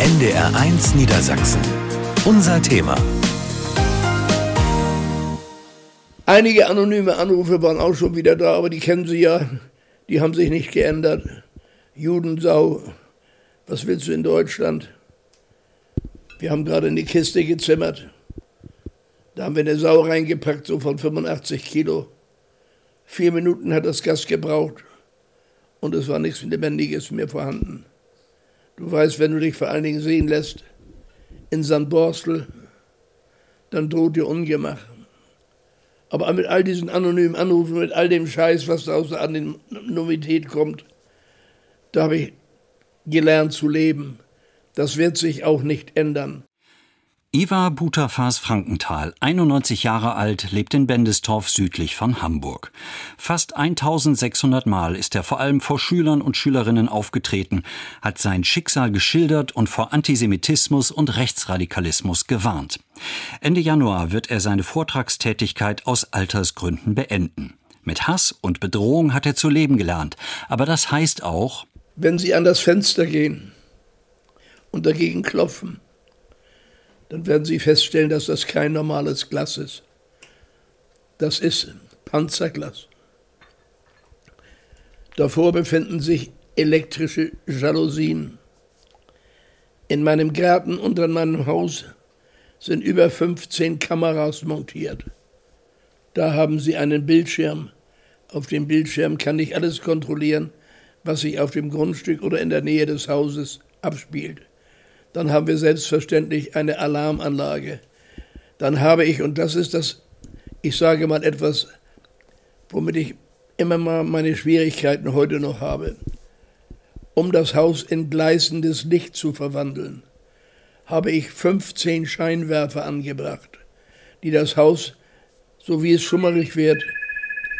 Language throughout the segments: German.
NDR1 Niedersachsen. Unser Thema. Einige anonyme Anrufe waren auch schon wieder da, aber die kennen Sie ja. Die haben sich nicht geändert. Judensau, was willst du in Deutschland? Wir haben gerade eine Kiste gezimmert. Da haben wir eine Sau reingepackt, so von 85 Kilo. Vier Minuten hat das Gas gebraucht und es war nichts Lebendiges mehr vorhanden. Du weißt, wenn du dich vor allen Dingen sehen lässt in St. Borstel, dann droht dir Ungemach. Aber mit all diesen anonymen Anrufen, mit all dem Scheiß, was da aus der Anonymität kommt, da habe ich gelernt zu leben. Das wird sich auch nicht ändern. Iva Butafas Frankenthal, 91 Jahre alt, lebt in Bendestorf südlich von Hamburg. Fast 1600 Mal ist er vor allem vor Schülern und Schülerinnen aufgetreten, hat sein Schicksal geschildert und vor Antisemitismus und Rechtsradikalismus gewarnt. Ende Januar wird er seine Vortragstätigkeit aus Altersgründen beenden. Mit Hass und Bedrohung hat er zu leben gelernt, aber das heißt auch, wenn Sie an das Fenster gehen und dagegen klopfen, dann werden Sie feststellen, dass das kein normales Glas ist. Das ist Panzerglas. Davor befinden sich elektrische Jalousien. In meinem Garten unter meinem Haus sind über 15 Kameras montiert. Da haben Sie einen Bildschirm. Auf dem Bildschirm kann ich alles kontrollieren, was sich auf dem Grundstück oder in der Nähe des Hauses abspielt dann haben wir selbstverständlich eine Alarmanlage. Dann habe ich, und das ist das, ich sage mal etwas, womit ich immer mal meine Schwierigkeiten heute noch habe, um das Haus in gleißendes Licht zu verwandeln, habe ich 15 Scheinwerfer angebracht, die das Haus, so wie es schummerig wird,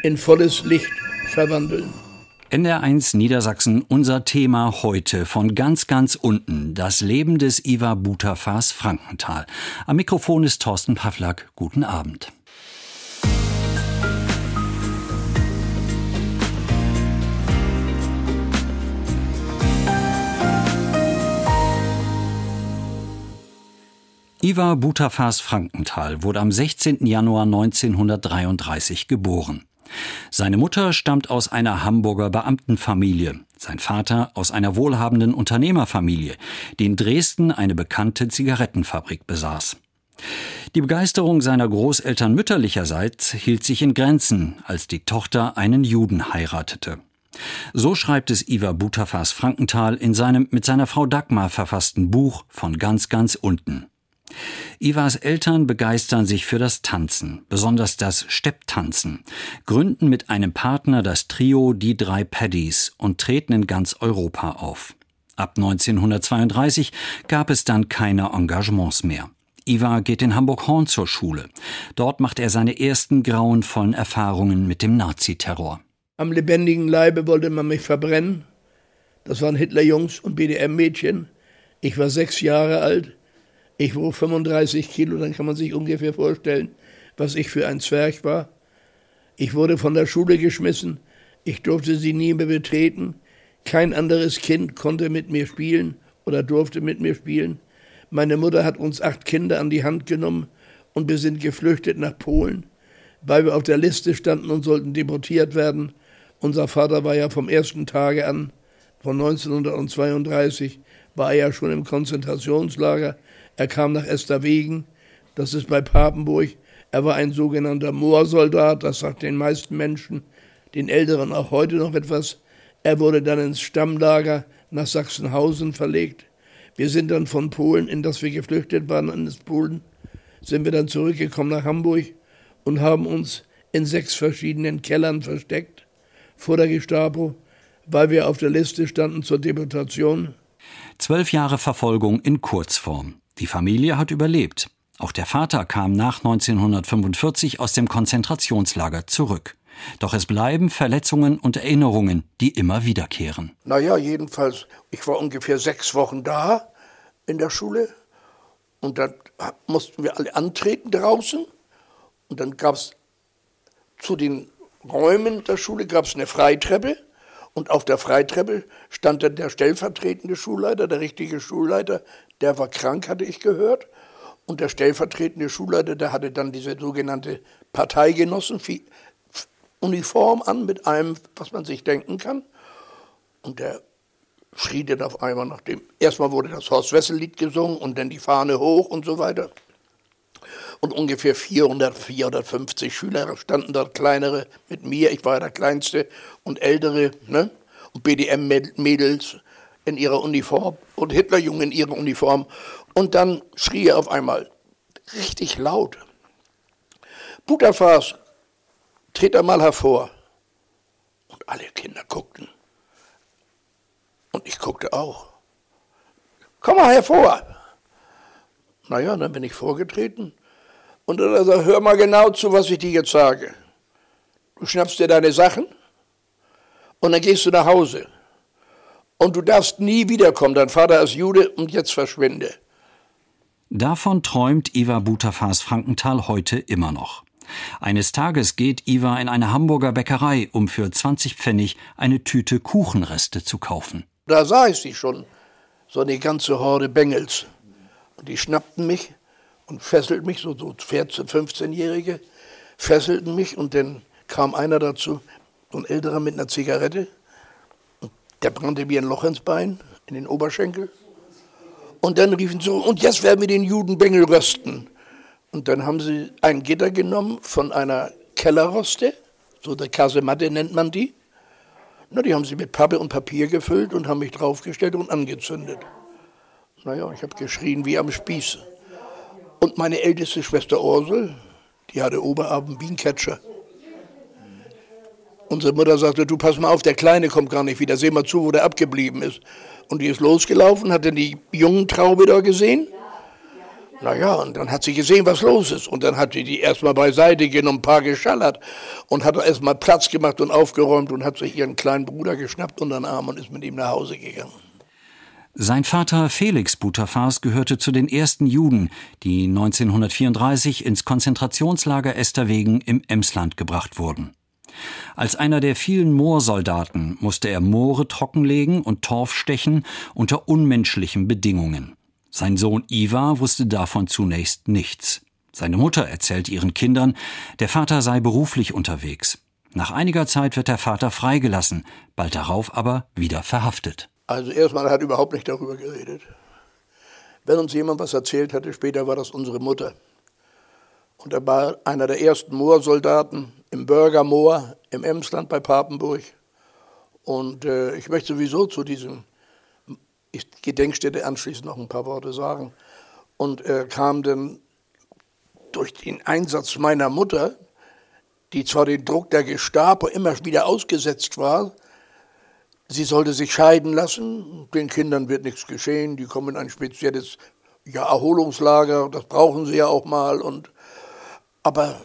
in volles Licht verwandeln. NR1 Niedersachsen, unser Thema heute von ganz, ganz unten. Das Leben des Iva Butafas Frankenthal. Am Mikrofon ist Thorsten Pavlak. Guten Abend. Iva Butafas Frankenthal wurde am 16. Januar 1933 geboren. Seine Mutter stammt aus einer Hamburger Beamtenfamilie, sein Vater aus einer wohlhabenden Unternehmerfamilie, die in Dresden eine bekannte Zigarettenfabrik besaß. Die Begeisterung seiner Großeltern mütterlicherseits hielt sich in Grenzen, als die Tochter einen Juden heiratete. So schreibt es Iva Butafas Frankenthal in seinem mit seiner Frau Dagmar verfassten Buch von ganz, ganz unten. Ivas Eltern begeistern sich für das Tanzen, besonders das Stepptanzen, gründen mit einem Partner das Trio Die drei Paddies und treten in ganz Europa auf. Ab 1932 gab es dann keine Engagements mehr. Iva geht in Hamburg-Horn zur Schule. Dort macht er seine ersten grauenvollen Erfahrungen mit dem Naziterror. Am lebendigen Leibe wollte man mich verbrennen. Das waren Hitlerjungs und BDM-Mädchen. Ich war sechs Jahre alt. Ich wog 35 Kilo, dann kann man sich ungefähr vorstellen, was ich für ein Zwerg war. Ich wurde von der Schule geschmissen, ich durfte sie nie mehr betreten, kein anderes Kind konnte mit mir spielen oder durfte mit mir spielen. Meine Mutter hat uns acht Kinder an die Hand genommen und wir sind geflüchtet nach Polen, weil wir auf der Liste standen und sollten deportiert werden. Unser Vater war ja vom ersten Tage an, von 1932, war er ja schon im Konzentrationslager er kam nach Esterwegen, das ist bei Papenburg. Er war ein sogenannter Moorsoldat, das sagt den meisten Menschen, den Älteren auch heute noch etwas. Er wurde dann ins Stammlager nach Sachsenhausen verlegt. Wir sind dann von Polen, in das wir geflüchtet waren, in das Polen, sind wir dann zurückgekommen nach Hamburg und haben uns in sechs verschiedenen Kellern versteckt vor der Gestapo, weil wir auf der Liste standen zur Deportation. Zwölf Jahre Verfolgung in Kurzform. Die Familie hat überlebt. Auch der Vater kam nach 1945 aus dem Konzentrationslager zurück. Doch es bleiben Verletzungen und Erinnerungen, die immer wiederkehren. Naja, jedenfalls, ich war ungefähr sechs Wochen da in der Schule und dann mussten wir alle antreten draußen und dann gab es zu den Räumen der Schule gab eine Freitreppe Und auf der Freitreppe stand dann der stellvertretende Schulleiter, der richtige Schulleiter, der war krank, hatte ich gehört. Und der stellvertretende Schulleiter, der hatte dann diese sogenannte Parteigenossen-Uniform an mit allem, was man sich denken kann. Und der schrie dann auf einmal nach dem, erstmal wurde das Horst Wessel-Lied gesungen und dann die Fahne hoch und so weiter. Und ungefähr 400, 450 Schüler standen dort, kleinere mit mir, ich war der Kleinste, und ältere, ne? und BDM-Mädels in ihrer Uniform und Hitlerjungen in ihrer Uniform. Und dann schrie er auf einmal richtig laut: Butterfass, tritt einmal hervor. Und alle Kinder guckten. Und ich guckte auch. Komm mal hervor. Naja, dann bin ich vorgetreten. Und er gesagt, hör mal genau zu, was ich dir jetzt sage. Du schnappst dir deine Sachen und dann gehst du nach Hause. Und du darfst nie wiederkommen. Dein Vater ist Jude und jetzt verschwinde. Davon träumt Iva Butafas Frankenthal heute immer noch. Eines Tages geht Iva in eine Hamburger Bäckerei, um für 20 Pfennig eine Tüte Kuchenreste zu kaufen. Da sah ich sie schon, so eine ganze Horde Bengels. Und die schnappten mich und fesselten mich, so, so 14-, 15-Jährige, fesselten mich und dann kam einer dazu, so ein älterer mit einer Zigarette, und der brannte mir ein Loch ins Bein, in den Oberschenkel. Und dann riefen sie und jetzt werden wir den Judenbengel rösten. Und dann haben sie ein Gitter genommen von einer Kellerroste, so der Kasematte nennt man die, na, die haben sie mit Pappe und Papier gefüllt und haben mich draufgestellt und angezündet. Naja, ich habe geschrien wie am Spieß. Und meine älteste Schwester Ursel, die hatte Oberabend wie. Unsere Mutter sagte, du pass mal auf, der Kleine kommt gar nicht wieder, seh mal zu, wo der abgeblieben ist. Und die ist losgelaufen, hat dann die jungen Traube da gesehen naja, und dann hat sie gesehen, was los ist. Und dann hat sie die erstmal beiseite genommen, ein paar geschallert und hat erstmal Platz gemacht und aufgeräumt und hat sich ihren kleinen Bruder geschnappt unter den Arm und ist mit ihm nach Hause gegangen. Sein Vater Felix Butterfass gehörte zu den ersten Juden, die 1934 ins Konzentrationslager Esterwegen im Emsland gebracht wurden. Als einer der vielen Moorsoldaten musste er Moore trockenlegen und Torf stechen unter unmenschlichen Bedingungen. Sein Sohn Iva wusste davon zunächst nichts. Seine Mutter erzählt ihren Kindern, der Vater sei beruflich unterwegs. Nach einiger Zeit wird der Vater freigelassen, bald darauf aber wieder verhaftet. Also erstmal hat er überhaupt nicht darüber geredet. Wenn uns jemand was erzählt hatte, später war das unsere Mutter. Und er war einer der ersten Moorsoldaten im Bürgermoor im Emsland bei Papenburg. Und äh, ich möchte sowieso zu diesem Gedenkstätte anschließend noch ein paar Worte sagen. Und er kam dann durch den Einsatz meiner Mutter, die zwar den Druck der Gestapo immer wieder ausgesetzt war, sie sollte sich scheiden lassen, den Kindern wird nichts geschehen, die kommen in ein spezielles ja, Erholungslager, das brauchen sie ja auch mal. Und, aber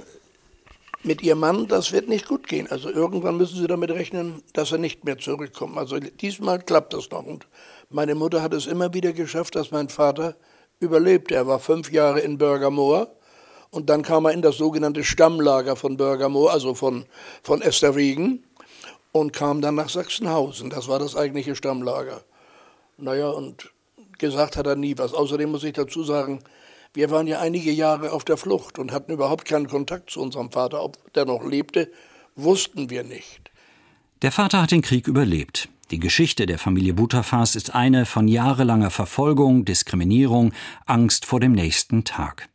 mit ihrem Mann, das wird nicht gut gehen. Also irgendwann müssen sie damit rechnen, dass er nicht mehr zurückkommt. Also diesmal klappt das noch. Und meine Mutter hat es immer wieder geschafft, dass mein Vater überlebte. Er war fünf Jahre in Bürgermoor und dann kam er in das sogenannte Stammlager von Bürgermoor, also von, von Esterwegen, und kam dann nach Sachsenhausen. Das war das eigentliche Stammlager. Naja, und gesagt hat er nie was. Außerdem muss ich dazu sagen, wir waren ja einige Jahre auf der Flucht und hatten überhaupt keinen Kontakt zu unserem Vater. Ob der noch lebte, wussten wir nicht. Der Vater hat den Krieg überlebt. Die Geschichte der Familie Butterfass ist eine von jahrelanger Verfolgung, Diskriminierung, Angst vor dem nächsten Tag.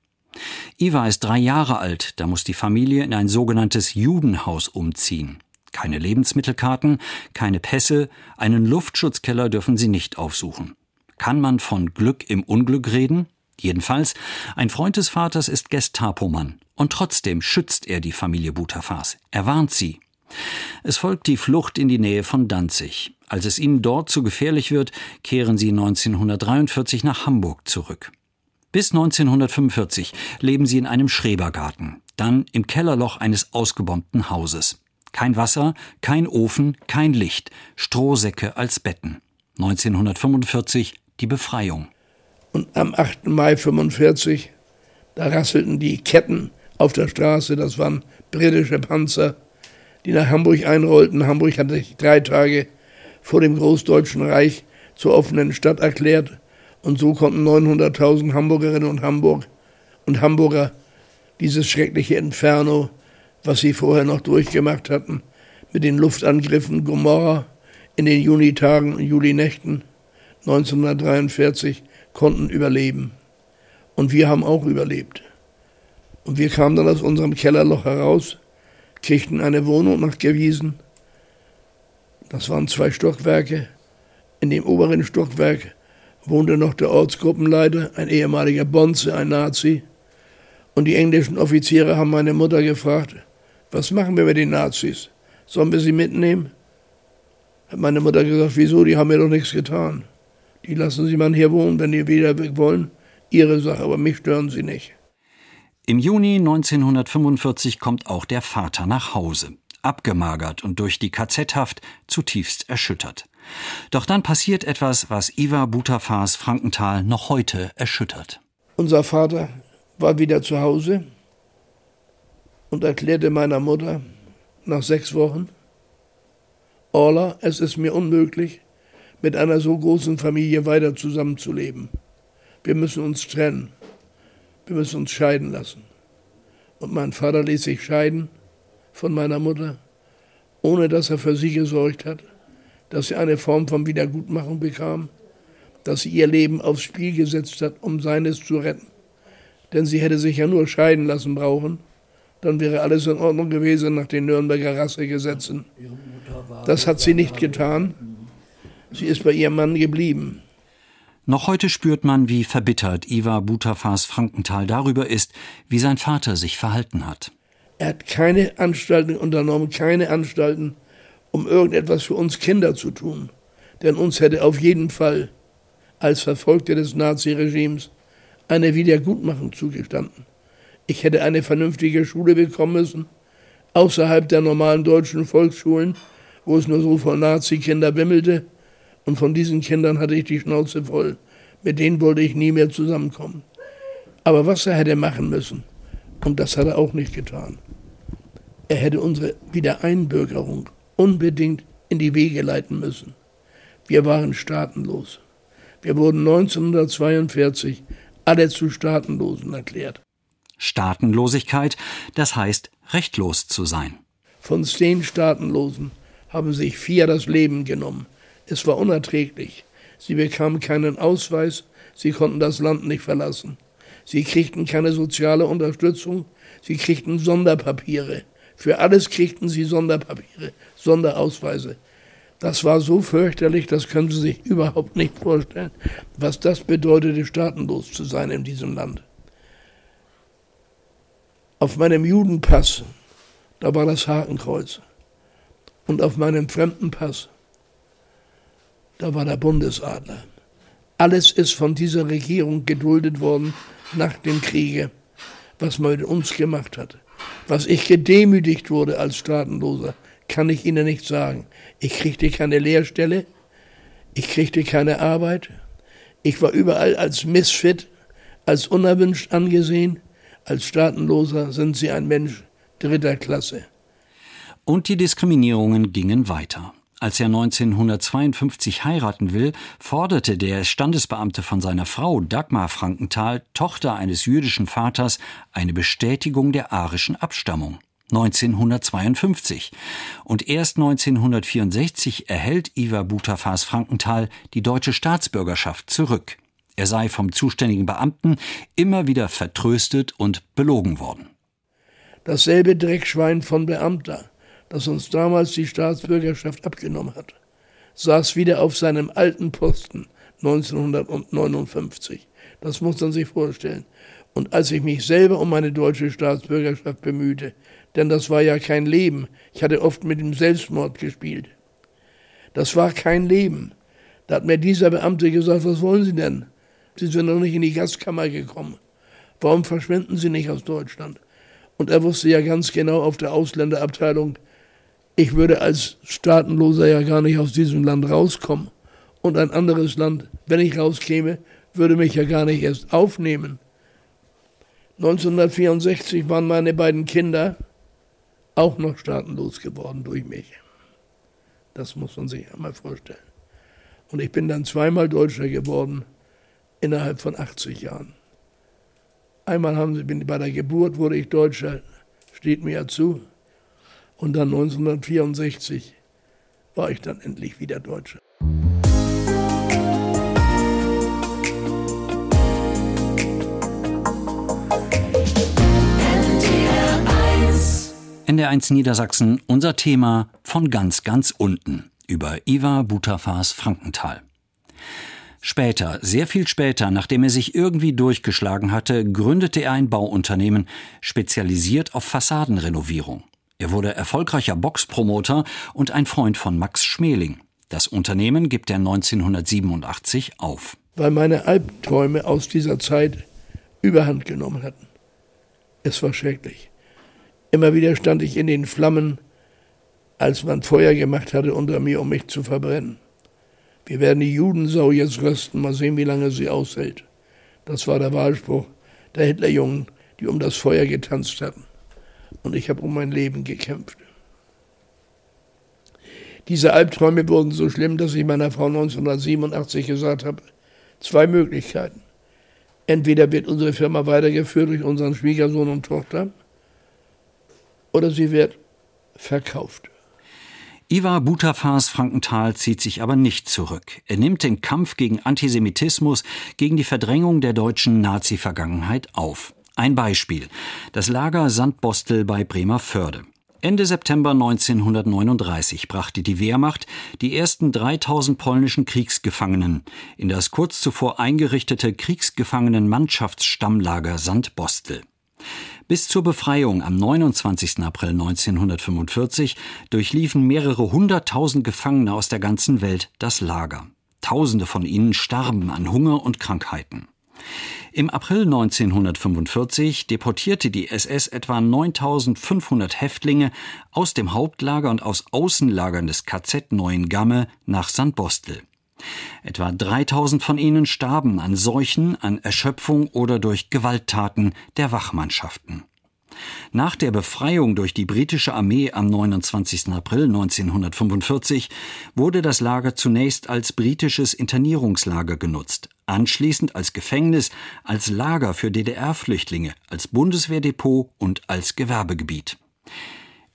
Iva ist drei Jahre alt, da muss die Familie in ein sogenanntes Judenhaus umziehen. Keine Lebensmittelkarten, keine Pässe, einen Luftschutzkeller dürfen sie nicht aufsuchen. Kann man von Glück im Unglück reden? Jedenfalls, ein Freund des Vaters ist Gestapomann und trotzdem schützt er die Familie Butterfass. Er warnt sie. Es folgt die Flucht in die Nähe von Danzig. Als es ihnen dort zu gefährlich wird, kehren sie 1943 nach Hamburg zurück. Bis 1945 leben sie in einem Schrebergarten, dann im Kellerloch eines ausgebombten Hauses. Kein Wasser, kein Ofen, kein Licht, Strohsäcke als Betten. 1945 die Befreiung. Und am 8. Mai 1945, da rasselten die Ketten auf der Straße, das waren britische Panzer, die nach Hamburg einrollten. Hamburg hatte sich drei Tage vor dem Großdeutschen Reich zur offenen Stadt erklärt und so konnten 900.000 Hamburgerinnen und Hamburg und Hamburger dieses schreckliche Inferno, was sie vorher noch durchgemacht hatten, mit den Luftangriffen Gomorra in den Junitagen und Julinächten 1943 konnten überleben. Und wir haben auch überlebt. Und wir kamen dann aus unserem Kellerloch heraus, kriegten eine Wohnung nachgewiesen. Das waren zwei Stockwerke. In dem oberen Stockwerk wohnte noch der Ortsgruppenleiter, ein ehemaliger Bonze, ein Nazi. Und die englischen Offiziere haben meine Mutter gefragt, was machen wir mit den Nazis? Sollen wir sie mitnehmen? Hat meine Mutter gesagt, wieso, die haben mir doch nichts getan. Die lassen Sie mal hier wohnen, wenn die wieder weg wollen. Ihre Sache, aber mich stören Sie nicht. Im Juni 1945 kommt auch der Vater nach Hause, abgemagert und durch die KZ-Haft zutiefst erschüttert. Doch dann passiert etwas, was Iva Butafars Frankenthal noch heute erschüttert. Unser Vater war wieder zu Hause und erklärte meiner Mutter nach sechs Wochen, Orla, es ist mir unmöglich, mit einer so großen Familie weiter zusammenzuleben. Wir müssen uns trennen. Wir müssen uns scheiden lassen. Und mein Vater ließ sich scheiden von meiner Mutter, ohne dass er für sie gesorgt hat, dass sie eine Form von Wiedergutmachung bekam, dass sie ihr Leben aufs Spiel gesetzt hat, um seines zu retten. Denn sie hätte sich ja nur scheiden lassen brauchen, dann wäre alles in Ordnung gewesen nach den Nürnberger Rassegesetzen. Das hat sie nicht getan. Sie ist bei ihrem Mann geblieben. Noch heute spürt man, wie verbittert Iva Butafas Frankenthal darüber ist, wie sein Vater sich verhalten hat. Er hat keine Anstalten unternommen, keine Anstalten, um irgendetwas für uns Kinder zu tun. Denn uns hätte auf jeden Fall als Verfolgte des Naziregimes eine Wiedergutmachung zugestanden. Ich hätte eine vernünftige Schule bekommen müssen, außerhalb der normalen deutschen Volksschulen, wo es nur so von Nazi-Kinder wimmelte und von diesen Kindern hatte ich die Schnauze voll. Mit denen wollte ich nie mehr zusammenkommen. Aber was er hätte machen müssen, und das hat er auch nicht getan, er hätte unsere Wiedereinbürgerung unbedingt in die Wege leiten müssen. Wir waren staatenlos. Wir wurden 1942 alle zu Staatenlosen erklärt. Staatenlosigkeit, das heißt rechtlos zu sein. Von zehn Staatenlosen haben sich vier das Leben genommen. Es war unerträglich. Sie bekamen keinen Ausweis, sie konnten das Land nicht verlassen. Sie kriegten keine soziale Unterstützung, sie kriegten Sonderpapiere. Für alles kriegten sie Sonderpapiere, Sonderausweise. Das war so fürchterlich, das können Sie sich überhaupt nicht vorstellen, was das bedeutete, staatenlos zu sein in diesem Land. Auf meinem Judenpass, da war das Hakenkreuz. Und auf meinem Fremdenpass, da war der Bundesadler. Alles ist von dieser Regierung geduldet worden nach dem Kriege, was man mit uns gemacht hat. Was ich gedemütigt wurde als Staatenloser, kann ich Ihnen nicht sagen. Ich kriegte keine Lehrstelle, ich kriegte keine Arbeit, ich war überall als Misfit, als unerwünscht angesehen. Als Staatenloser sind Sie ein Mensch dritter Klasse. Und die Diskriminierungen gingen weiter. Als er 1952 heiraten will, forderte der Standesbeamte von seiner Frau Dagmar Frankenthal, Tochter eines jüdischen Vaters, eine Bestätigung der arischen Abstammung. 1952. Und erst 1964 erhält Iva Butafas Frankenthal die deutsche Staatsbürgerschaft zurück. Er sei vom zuständigen Beamten immer wieder vertröstet und belogen worden. Dasselbe Dreckschwein von Beamter das uns damals die Staatsbürgerschaft abgenommen hat, saß wieder auf seinem alten Posten 1959. Das muss man sich vorstellen. Und als ich mich selber um meine deutsche Staatsbürgerschaft bemühte, denn das war ja kein Leben, ich hatte oft mit dem Selbstmord gespielt. Das war kein Leben. Da hat mir dieser Beamte gesagt, was wollen Sie denn? Sie sind noch nicht in die Gastkammer gekommen. Warum verschwinden Sie nicht aus Deutschland? Und er wusste ja ganz genau auf der Ausländerabteilung, ich würde als Staatenloser ja gar nicht aus diesem Land rauskommen. Und ein anderes Land, wenn ich rauskäme, würde mich ja gar nicht erst aufnehmen. 1964 waren meine beiden Kinder auch noch staatenlos geworden durch mich. Das muss man sich einmal vorstellen. Und ich bin dann zweimal Deutscher geworden innerhalb von 80 Jahren. Einmal haben sie, bei der Geburt wurde ich Deutscher, steht mir ja zu. Und dann 1964 war ich dann endlich wieder Deutscher. NDR1 Niedersachsen, unser Thema von ganz, ganz unten über Ivar Butafas Frankenthal. Später, sehr viel später, nachdem er sich irgendwie durchgeschlagen hatte, gründete er ein Bauunternehmen, spezialisiert auf Fassadenrenovierung. Er wurde erfolgreicher Boxpromoter und ein Freund von Max Schmeling. Das Unternehmen gibt er 1987 auf. Weil meine Albträume aus dieser Zeit überhand genommen hatten. Es war schrecklich. Immer wieder stand ich in den Flammen, als man Feuer gemacht hatte unter mir, um mich zu verbrennen. Wir werden die Judensau jetzt rösten, mal sehen, wie lange sie aushält. Das war der Wahlspruch der Hitlerjungen, die um das Feuer getanzt hatten. Und ich habe um mein Leben gekämpft. Diese Albträume wurden so schlimm, dass ich meiner Frau 1987 gesagt habe, zwei Möglichkeiten. Entweder wird unsere Firma weitergeführt durch unseren Schwiegersohn und Tochter, oder sie wird verkauft. Ivar Butafas Frankenthal zieht sich aber nicht zurück. Er nimmt den Kampf gegen Antisemitismus, gegen die Verdrängung der deutschen Nazi-Vergangenheit auf. Ein Beispiel. Das Lager Sandbostel bei Bremerförde. Ende September 1939 brachte die Wehrmacht die ersten 3000 polnischen Kriegsgefangenen in das kurz zuvor eingerichtete Kriegsgefangenen-Mannschaftsstammlager Sandbostel. Bis zur Befreiung am 29. April 1945 durchliefen mehrere hunderttausend Gefangene aus der ganzen Welt das Lager. Tausende von ihnen starben an Hunger und Krankheiten. Im April 1945 deportierte die SS etwa 9500 Häftlinge aus dem Hauptlager und aus Außenlagern des KZ Neuengamme nach Sandbostel. Etwa 3000 von ihnen starben an Seuchen, an Erschöpfung oder durch Gewalttaten der Wachmannschaften. Nach der Befreiung durch die britische Armee am 29. April 1945 wurde das Lager zunächst als britisches Internierungslager genutzt, anschließend als Gefängnis, als Lager für DDR-Flüchtlinge, als Bundeswehrdepot und als Gewerbegebiet.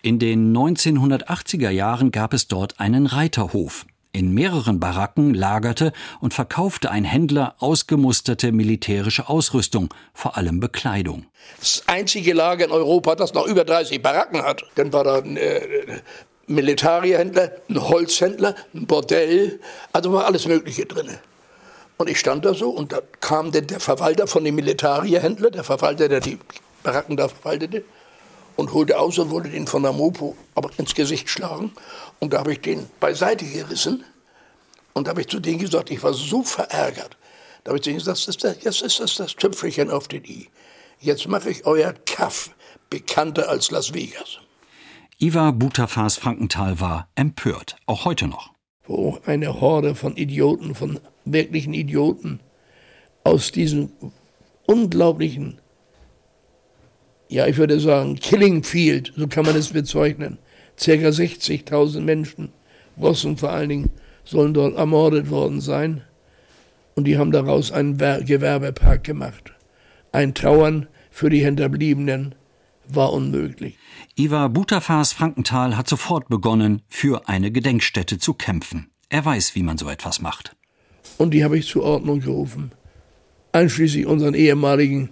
In den 1980er Jahren gab es dort einen Reiterhof, in mehreren Baracken lagerte und verkaufte ein Händler ausgemusterte militärische Ausrüstung, vor allem Bekleidung. Das einzige Lager in Europa, das noch über 30 Baracken hat. Dann war da ein äh, Militarierhändler, ein Holzhändler, ein Bordell, also war alles Mögliche drin. Und ich stand da so und da kam denn der Verwalter von dem Militarierhändler, der Verwalter, der die Baracken da verwaltete, und holte aus und wollte den von der Mopo aber ins Gesicht schlagen. Und da habe ich den beiseite gerissen und da habe ich zu denen gesagt, ich war so verärgert. Da habe ich zu denen gesagt, das ist das, jetzt ist das das Tüpfelchen auf den I. Jetzt mache ich euer Kaff bekannter als Las Vegas. Ivar Butafas Frankenthal war empört, auch heute noch. Wo eine Horde von Idioten, von wirklichen Idioten aus diesem unglaublichen ja, ich würde sagen, Killing Field, so kann man es bezeichnen. Circa 60.000 Menschen, Russen vor allen Dingen, sollen dort ermordet worden sein. Und die haben daraus einen Gewerbepark gemacht. Ein Trauern für die Hinterbliebenen war unmöglich. Ivar Butafas Frankenthal hat sofort begonnen, für eine Gedenkstätte zu kämpfen. Er weiß, wie man so etwas macht. Und die habe ich zur Ordnung gerufen. Einschließlich unseren ehemaligen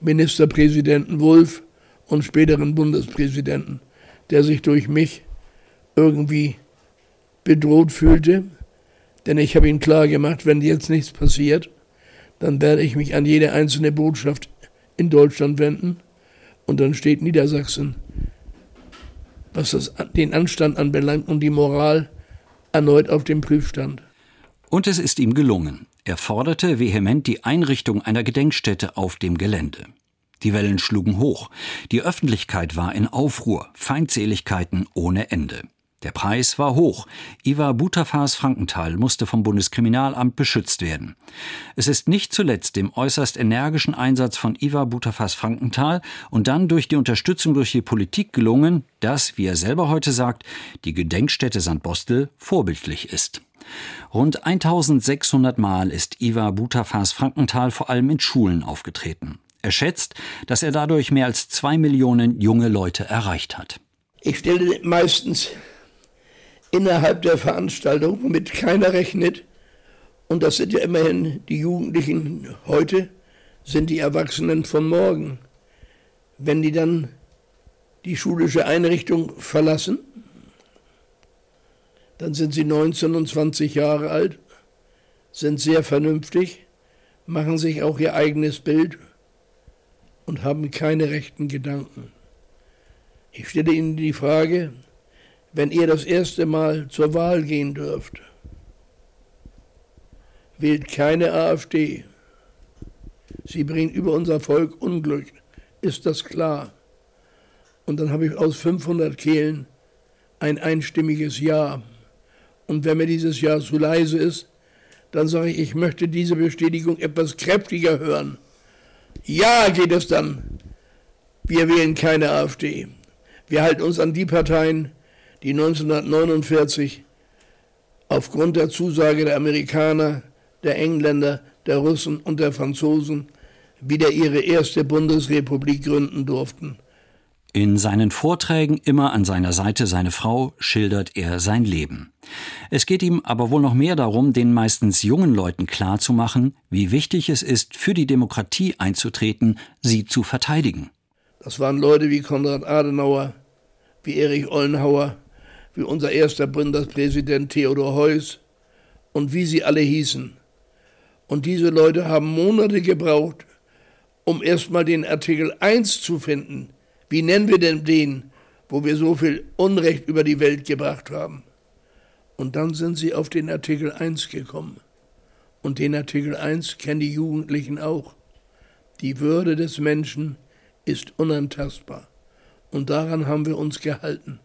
Ministerpräsidenten Wulff und späteren Bundespräsidenten, der sich durch mich irgendwie bedroht fühlte, denn ich habe ihm klar gemacht, wenn jetzt nichts passiert, dann werde ich mich an jede einzelne Botschaft in Deutschland wenden und dann steht Niedersachsen, was das, den Anstand anbelangt und die Moral, erneut auf dem Prüfstand. Und es ist ihm gelungen. Er forderte vehement die Einrichtung einer Gedenkstätte auf dem Gelände. Die Wellen schlugen hoch. Die Öffentlichkeit war in Aufruhr, Feindseligkeiten ohne Ende. Der Preis war hoch. Iva Butafas Frankenthal musste vom Bundeskriminalamt beschützt werden. Es ist nicht zuletzt dem äußerst energischen Einsatz von Iva Butafas Frankenthal und dann durch die Unterstützung durch die Politik gelungen, dass, wie er selber heute sagt, die Gedenkstätte St. Bostel vorbildlich ist. Rund 1600 Mal ist Iva Butafas Frankenthal vor allem in Schulen aufgetreten. Er schätzt, dass er dadurch mehr als zwei Millionen junge Leute erreicht hat. Ich stelle meistens innerhalb der Veranstaltung, womit keiner rechnet, und das sind ja immerhin die Jugendlichen heute, sind die Erwachsenen von morgen. Wenn die dann die schulische Einrichtung verlassen, dann sind sie 19 und 20 Jahre alt, sind sehr vernünftig, machen sich auch ihr eigenes Bild und haben keine rechten Gedanken. Ich stelle Ihnen die Frage, wenn ihr das erste Mal zur Wahl gehen dürft. Wählt keine AfD. Sie bringt über unser Volk Unglück. Ist das klar? Und dann habe ich aus 500 Kehlen ein einstimmiges Ja. Und wenn mir dieses Ja zu leise ist, dann sage ich, ich möchte diese Bestätigung etwas kräftiger hören. Ja, geht es dann. Wir wählen keine AfD. Wir halten uns an die Parteien, die 1949 aufgrund der Zusage der Amerikaner, der Engländer, der Russen und der Franzosen wieder ihre erste Bundesrepublik gründen durften. In seinen Vorträgen immer an seiner Seite seine Frau schildert er sein Leben. Es geht ihm aber wohl noch mehr darum, den meistens jungen Leuten klarzumachen, wie wichtig es ist, für die Demokratie einzutreten, sie zu verteidigen. Das waren Leute wie Konrad Adenauer, wie Erich Ollenhauer, wie unser erster Bundespräsident Theodor Heuss und wie sie alle hießen. Und diese Leute haben Monate gebraucht, um erstmal den Artikel 1 zu finden. Wie nennen wir denn den, wo wir so viel Unrecht über die Welt gebracht haben? Und dann sind sie auf den Artikel 1 gekommen. Und den Artikel 1 kennen die Jugendlichen auch. Die Würde des Menschen ist unantastbar. Und daran haben wir uns gehalten.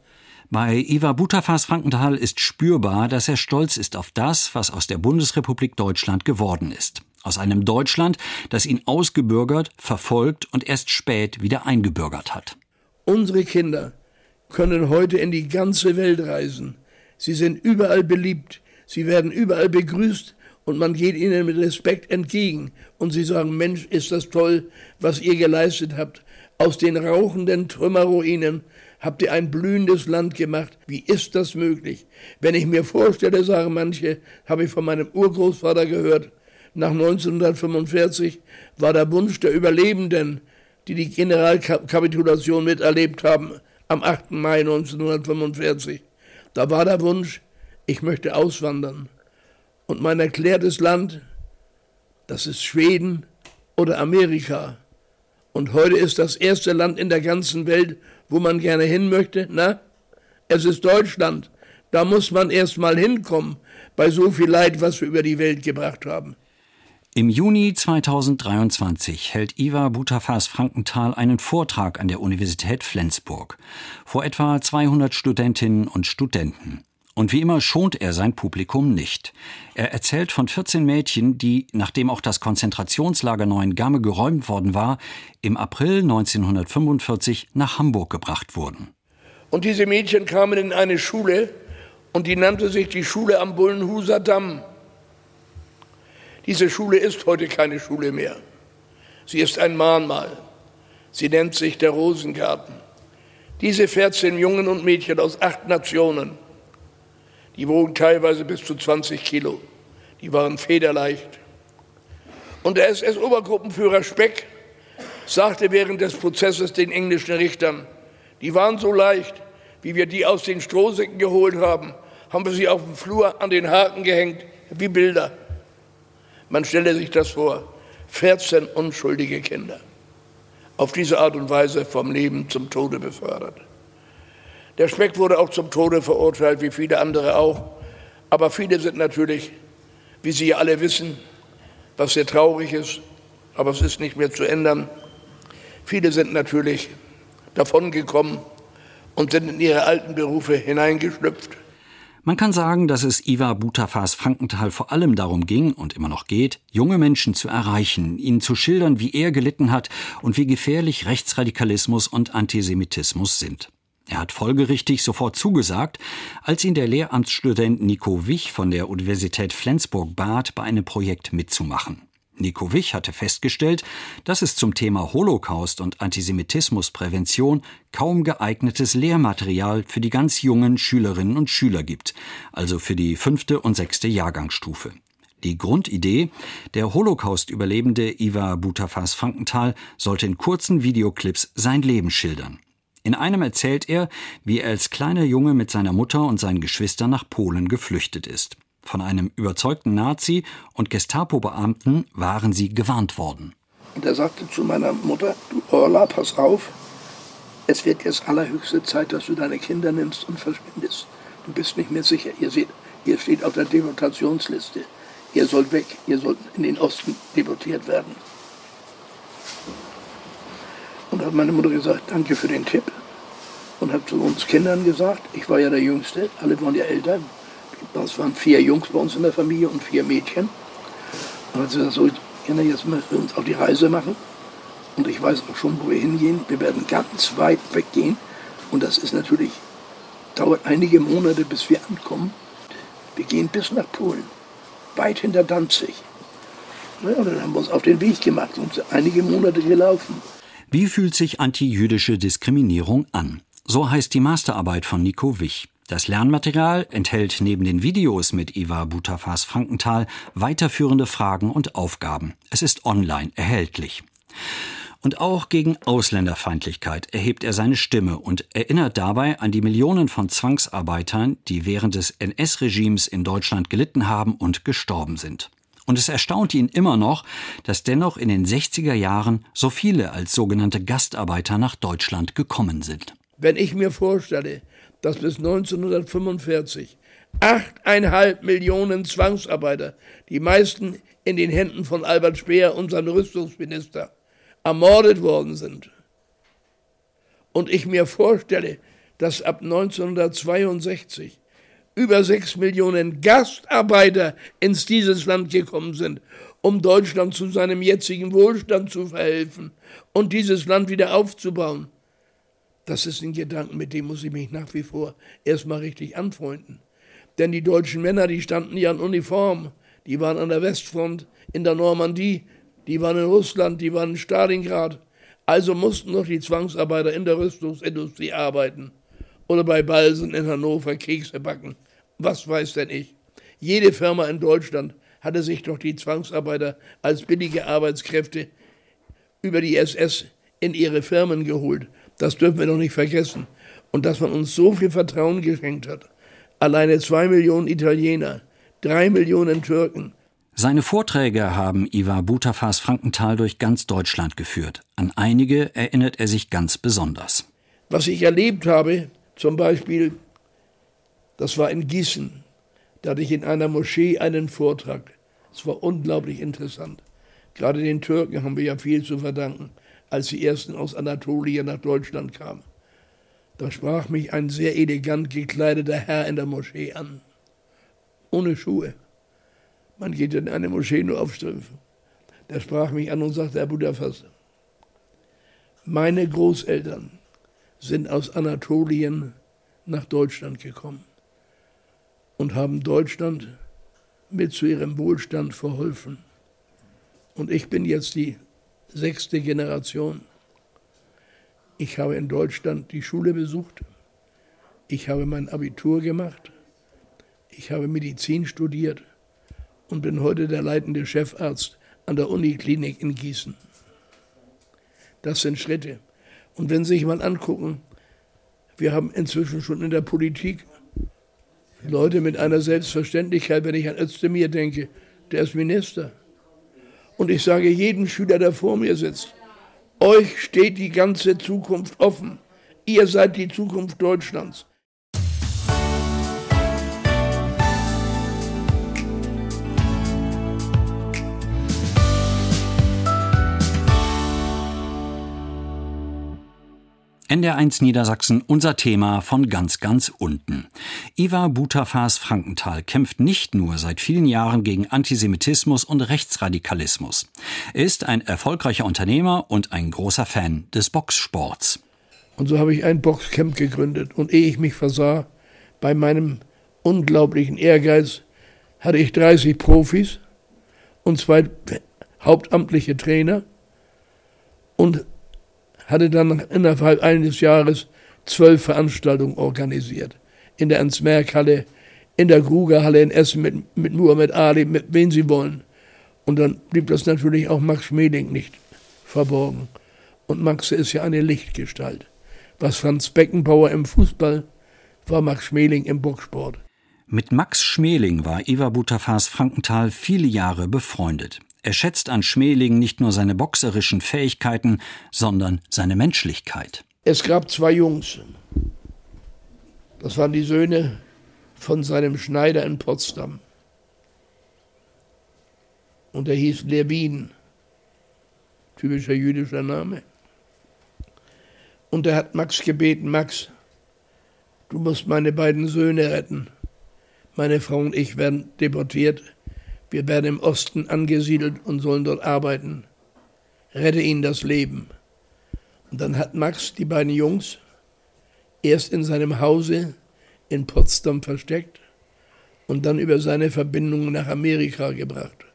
Bei Iva Butafas Frankenthal ist spürbar, dass er stolz ist auf das, was aus der Bundesrepublik Deutschland geworden ist. Aus einem Deutschland, das ihn ausgebürgert, verfolgt und erst spät wieder eingebürgert hat. Unsere Kinder können heute in die ganze Welt reisen. Sie sind überall beliebt, sie werden überall begrüßt und man geht ihnen mit Respekt entgegen und sie sagen, Mensch, ist das toll, was ihr geleistet habt. Aus den rauchenden Trümmerruinen habt ihr ein blühendes Land gemacht. Wie ist das möglich? Wenn ich mir vorstelle, sagen manche, habe ich von meinem Urgroßvater gehört, nach 1945 war der Wunsch der Überlebenden, die die Generalkapitulation miterlebt haben, am 8. Mai 1945. Da war der Wunsch, ich möchte auswandern. Und mein erklärtes Land, das ist Schweden oder Amerika. Und heute ist das erste Land in der ganzen Welt, wo man gerne hin möchte. Na, es ist Deutschland. Da muss man erst mal hinkommen bei so viel Leid, was wir über die Welt gebracht haben. Im Juni 2023 hält Iva Butafas Frankenthal einen Vortrag an der Universität Flensburg vor etwa 200 Studentinnen und Studenten. Und wie immer schont er sein Publikum nicht. Er erzählt von 14 Mädchen, die, nachdem auch das Konzentrationslager Neuengamme geräumt worden war, im April 1945 nach Hamburg gebracht wurden. Und diese Mädchen kamen in eine Schule und die nannte sich die Schule am Bullenhuser Damm. Diese Schule ist heute keine Schule mehr. Sie ist ein Mahnmal. Sie nennt sich der Rosengarten. Diese 14 Jungen und Mädchen aus acht Nationen die wogen teilweise bis zu 20 Kilo. Die waren federleicht. Und der SS-Obergruppenführer Speck sagte während des Prozesses den englischen Richtern, die waren so leicht, wie wir die aus den Strohsäcken geholt haben, haben wir sie auf dem Flur an den Haken gehängt, wie Bilder. Man stelle sich das vor, 14 unschuldige Kinder, auf diese Art und Weise vom Leben zum Tode befördert. Der Speck wurde auch zum Tode verurteilt, wie viele andere auch. Aber viele sind natürlich, wie Sie alle wissen, was sehr traurig ist, aber es ist nicht mehr zu ändern. Viele sind natürlich davongekommen und sind in ihre alten Berufe hineingeschlüpft. Man kann sagen, dass es Ivar Butafas Frankenthal vor allem darum ging und immer noch geht, junge Menschen zu erreichen, ihnen zu schildern, wie er gelitten hat und wie gefährlich Rechtsradikalismus und Antisemitismus sind. Er hat folgerichtig sofort zugesagt, als ihn der Lehramtsstudent Nico Wich von der Universität Flensburg bat, bei einem Projekt mitzumachen. Nico Wich hatte festgestellt, dass es zum Thema Holocaust und Antisemitismusprävention kaum geeignetes Lehrmaterial für die ganz jungen Schülerinnen und Schüler gibt, also für die fünfte und sechste Jahrgangsstufe. Die Grundidee, der Holocaust-Überlebende Ivar Butafas Frankenthal sollte in kurzen Videoclips sein Leben schildern. In einem erzählt er, wie er als kleiner Junge mit seiner Mutter und seinen Geschwistern nach Polen geflüchtet ist. Von einem überzeugten Nazi und Gestapo-Beamten waren sie gewarnt worden. Und er sagte zu meiner Mutter, du Orla, pass auf, es wird jetzt allerhöchste Zeit, dass du deine Kinder nimmst und verschwindest. Du bist nicht mehr sicher. Ihr seht, ihr steht auf der Deportationsliste. Ihr sollt weg, ihr sollt in den Osten deportiert werden. Und hat meine Mutter gesagt, danke für den Tipp. Und hat zu uns Kindern gesagt, ich war ja der Jüngste, alle waren ja älter, es waren vier Jungs bei uns in der Familie und vier Mädchen. Und dann gesagt, so, Kinder, jetzt müssen wir uns auf die Reise machen. Und ich weiß auch schon, wo wir hingehen. Wir werden ganz weit weggehen. Und das ist natürlich, dauert einige Monate, bis wir ankommen. Wir gehen bis nach Polen, weit hinter Danzig. Ja, dann haben wir uns auf den Weg gemacht und einige Monate gelaufen. Wie fühlt sich antijüdische Diskriminierung an? So heißt die Masterarbeit von Nico Wich. Das Lernmaterial enthält neben den Videos mit Iva Butafas Frankenthal weiterführende Fragen und Aufgaben. Es ist online erhältlich. Und auch gegen Ausländerfeindlichkeit erhebt er seine Stimme und erinnert dabei an die Millionen von Zwangsarbeitern, die während des NS-Regimes in Deutschland gelitten haben und gestorben sind. Und es erstaunt ihn immer noch, dass dennoch in den 60er Jahren so viele als sogenannte Gastarbeiter nach Deutschland gekommen sind. Wenn ich mir vorstelle, dass bis 1945 achteinhalb Millionen Zwangsarbeiter, die meisten in den Händen von Albert Speer, unserem Rüstungsminister, ermordet worden sind. Und ich mir vorstelle, dass ab 1962 über sechs Millionen Gastarbeiter ins dieses Land gekommen sind, um Deutschland zu seinem jetzigen Wohlstand zu verhelfen und dieses Land wieder aufzubauen. Das ist ein Gedanke, mit dem muss ich mich nach wie vor erstmal richtig anfreunden. Denn die deutschen Männer, die standen ja in Uniform, die waren an der Westfront, in der Normandie, die waren in Russland, die waren in Stalingrad. Also mussten noch die Zwangsarbeiter in der Rüstungsindustrie arbeiten. Oder bei Balsen in Hannover Kekse backen. Was weiß denn ich? Jede Firma in Deutschland hatte sich doch die Zwangsarbeiter als billige Arbeitskräfte über die SS in ihre Firmen geholt. Das dürfen wir doch nicht vergessen. Und dass man uns so viel Vertrauen geschenkt hat. Alleine zwei Millionen Italiener, drei Millionen Türken. Seine Vorträge haben Ivar Butafas Frankenthal durch ganz Deutschland geführt. An einige erinnert er sich ganz besonders. Was ich erlebt habe, zum Beispiel, das war in Gießen. Da hatte ich in einer Moschee einen Vortrag. Es war unglaublich interessant. Gerade den Türken haben wir ja viel zu verdanken als die ersten aus Anatolien nach Deutschland kamen. Da sprach mich ein sehr elegant gekleideter Herr in der Moschee an. Ohne Schuhe. Man geht in eine Moschee nur auf Strümpfen. Der sprach mich an und sagte, Herr Budafas, meine Großeltern sind aus Anatolien nach Deutschland gekommen und haben Deutschland mit zu ihrem Wohlstand verholfen. Und ich bin jetzt die sechste Generation. Ich habe in Deutschland die Schule besucht. Ich habe mein Abitur gemacht. Ich habe Medizin studiert und bin heute der leitende Chefarzt an der Uniklinik in Gießen. Das sind Schritte. Und wenn Sie sich mal angucken, wir haben inzwischen schon in der Politik Leute mit einer Selbstverständlichkeit, wenn ich an Özdemir denke, der ist Minister. Und ich sage jedem Schüler, der vor mir sitzt, euch steht die ganze Zukunft offen. Ihr seid die Zukunft Deutschlands. NDR1 Niedersachsen, unser Thema von ganz, ganz unten. Iva Butafas Frankenthal kämpft nicht nur seit vielen Jahren gegen Antisemitismus und Rechtsradikalismus. Er ist ein erfolgreicher Unternehmer und ein großer Fan des Boxsports. Und so habe ich ein Boxcamp gegründet. Und ehe ich mich versah, bei meinem unglaublichen Ehrgeiz, hatte ich 30 Profis und zwei hauptamtliche Trainer und hatte dann innerhalb eines Jahres zwölf Veranstaltungen organisiert. In der Ernst-Merck-Halle, in der Gruger-Halle in Essen mit, mit Muhammad Ali, mit wem sie wollen. Und dann blieb das natürlich auch Max Schmeling nicht verborgen. Und Max ist ja eine Lichtgestalt. Was Franz Beckenbauer im Fußball war Max Schmeling im Boxsport. Mit Max Schmeling war Eva Butafas Frankenthal viele Jahre befreundet. Er schätzt an Schmeling nicht nur seine boxerischen Fähigkeiten, sondern seine Menschlichkeit. Es gab zwei Jungs. Das waren die Söhne von seinem Schneider in Potsdam. Und er hieß Levin, typischer jüdischer Name. Und er hat Max gebeten, Max, du musst meine beiden Söhne retten. Meine Frau und ich werden deportiert wir werden im Osten angesiedelt und sollen dort arbeiten. Rette ihnen das Leben. Und dann hat Max die beiden Jungs erst in seinem Hause in Potsdam versteckt und dann über seine Verbindungen nach Amerika gebracht.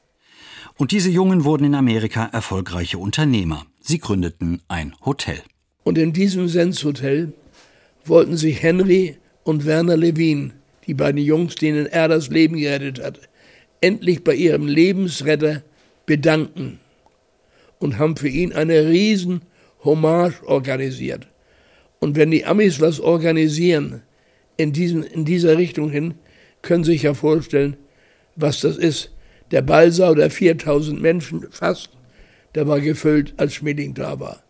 Und diese Jungen wurden in Amerika erfolgreiche Unternehmer. Sie gründeten ein Hotel. Und in diesem Sens-Hotel wollten sich Henry und Werner Levin, die beiden Jungs, denen er das Leben gerettet hat, endlich bei ihrem Lebensretter bedanken und haben für ihn eine riesen Hommage organisiert. Und wenn die Amis was organisieren in, diesen, in dieser Richtung hin, können Sie sich ja vorstellen, was das ist. Der Ballsaal der 4000 Menschen fast, der war gefüllt, als Schmeling da war.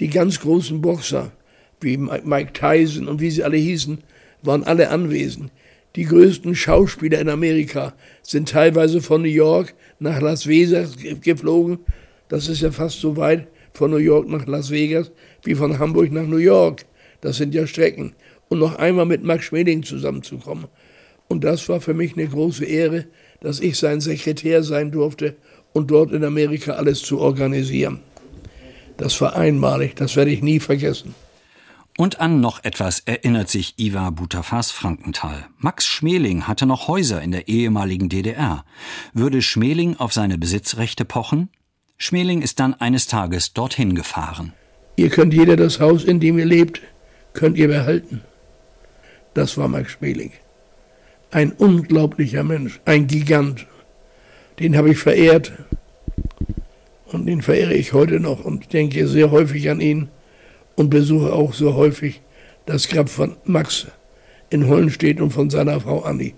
Die ganz großen Boxer, wie Mike Tyson und wie sie alle hießen, waren alle anwesend. Die größten Schauspieler in Amerika sind teilweise von New York nach Las Vegas geflogen. Das ist ja fast so weit von New York nach Las Vegas wie von Hamburg nach New York. Das sind ja Strecken. Und noch einmal mit Max Schmeling zusammenzukommen. Und das war für mich eine große Ehre, dass ich sein Sekretär sein durfte und dort in Amerika alles zu organisieren. Das war einmalig, das werde ich nie vergessen. Und an noch etwas erinnert sich Iva Butafas Frankenthal. Max Schmeling hatte noch Häuser in der ehemaligen DDR. Würde Schmeling auf seine Besitzrechte pochen? Schmeling ist dann eines Tages dorthin gefahren. Ihr könnt jeder das Haus, in dem ihr lebt, könnt ihr behalten. Das war Max Schmeling. Ein unglaublicher Mensch, ein Gigant. Den habe ich verehrt und den verehre ich heute noch und denke sehr häufig an ihn und besuche auch so häufig das Grab von Max in Hollenstedt und von seiner Frau Annie.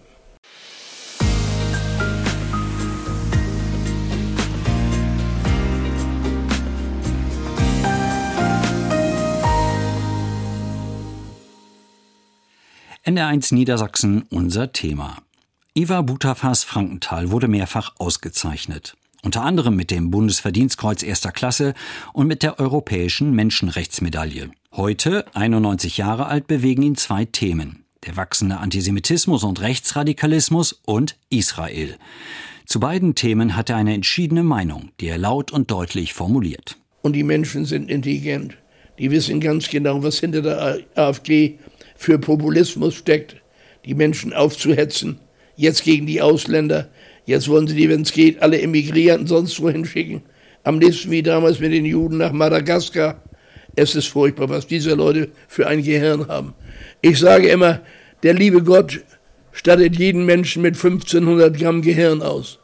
NR1 Niedersachsen unser Thema. Iva Butafas Frankenthal wurde mehrfach ausgezeichnet unter anderem mit dem Bundesverdienstkreuz erster Klasse und mit der Europäischen Menschenrechtsmedaille. Heute, 91 Jahre alt, bewegen ihn zwei Themen. Der wachsende Antisemitismus und Rechtsradikalismus und Israel. Zu beiden Themen hat er eine entschiedene Meinung, die er laut und deutlich formuliert. Und die Menschen sind intelligent. Die wissen ganz genau, was hinter der AfD für Populismus steckt, die Menschen aufzuhetzen, jetzt gegen die Ausländer, Jetzt wollen sie die, wenn es geht, alle emigrieren, sonst wohin schicken. Am liebsten wie damals mit den Juden nach Madagaskar. Es ist furchtbar, was diese Leute für ein Gehirn haben. Ich sage immer, der liebe Gott stattet jeden Menschen mit 1500 Gramm Gehirn aus.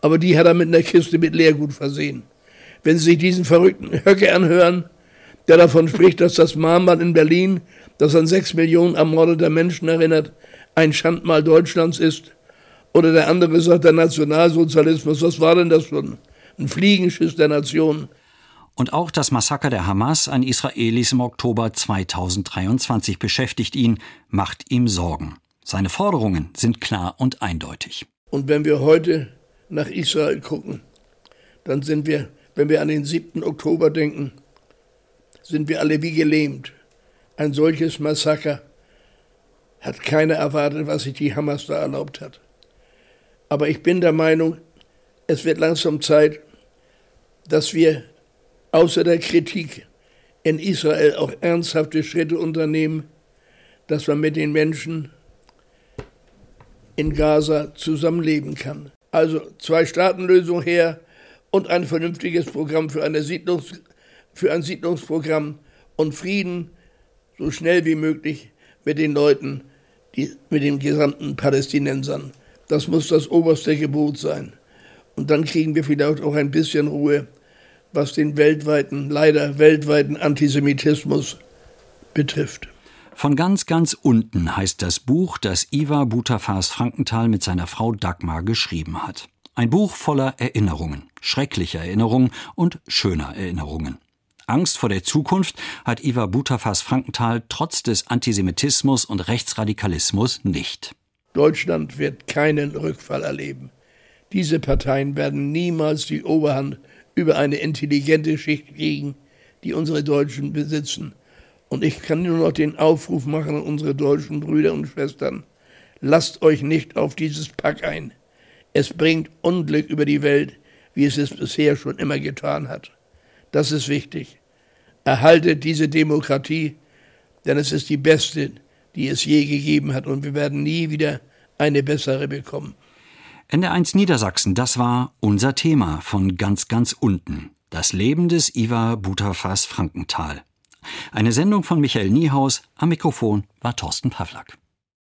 Aber die hat er mit einer Kiste mit Leergut versehen. Wenn Sie sich diesen verrückten Höcke anhören, der davon spricht, dass das Mahnmal in Berlin, das an sechs Millionen ermordeter Menschen erinnert, ein Schandmal Deutschlands ist, oder der andere sagt, der Nationalsozialismus, was war denn das schon? Ein Fliegenschiss der Nation. Und auch das Massaker der Hamas an Israelis im Oktober 2023 beschäftigt ihn, macht ihm Sorgen. Seine Forderungen sind klar und eindeutig. Und wenn wir heute nach Israel gucken, dann sind wir, wenn wir an den 7. Oktober denken, sind wir alle wie gelähmt. Ein solches Massaker hat keiner erwartet, was sich die Hamas da erlaubt hat. Aber ich bin der Meinung, es wird langsam Zeit, dass wir außer der Kritik in Israel auch ernsthafte Schritte unternehmen, dass man mit den Menschen in Gaza zusammenleben kann. Also Zwei-Staaten-Lösung her und ein vernünftiges Programm für, eine Siedlungs für ein Siedlungsprogramm und Frieden so schnell wie möglich mit den Leuten, die, mit den gesamten Palästinensern. Das muss das oberste Gebot sein. Und dann kriegen wir vielleicht auch ein bisschen Ruhe, was den weltweiten, leider weltweiten Antisemitismus betrifft. Von ganz, ganz unten heißt das Buch, das Ivar Butafas Frankenthal mit seiner Frau Dagmar geschrieben hat. Ein Buch voller Erinnerungen, schrecklicher Erinnerungen und schöner Erinnerungen. Angst vor der Zukunft hat Ivar Butafas Frankenthal trotz des Antisemitismus und Rechtsradikalismus nicht. Deutschland wird keinen Rückfall erleben. Diese Parteien werden niemals die Oberhand über eine intelligente Schicht kriegen, die unsere Deutschen besitzen. Und ich kann nur noch den Aufruf machen an unsere deutschen Brüder und Schwestern. Lasst euch nicht auf dieses Pack ein. Es bringt Unglück über die Welt, wie es es bisher schon immer getan hat. Das ist wichtig. Erhaltet diese Demokratie, denn es ist die beste, die es je gegeben hat und wir werden nie wieder eine bessere bekommen. NDR1 Niedersachsen, das war unser Thema von ganz, ganz unten. Das Leben des Ivar Butafas Frankenthal. Eine Sendung von Michael Niehaus. Am Mikrofon war Thorsten Pawlak.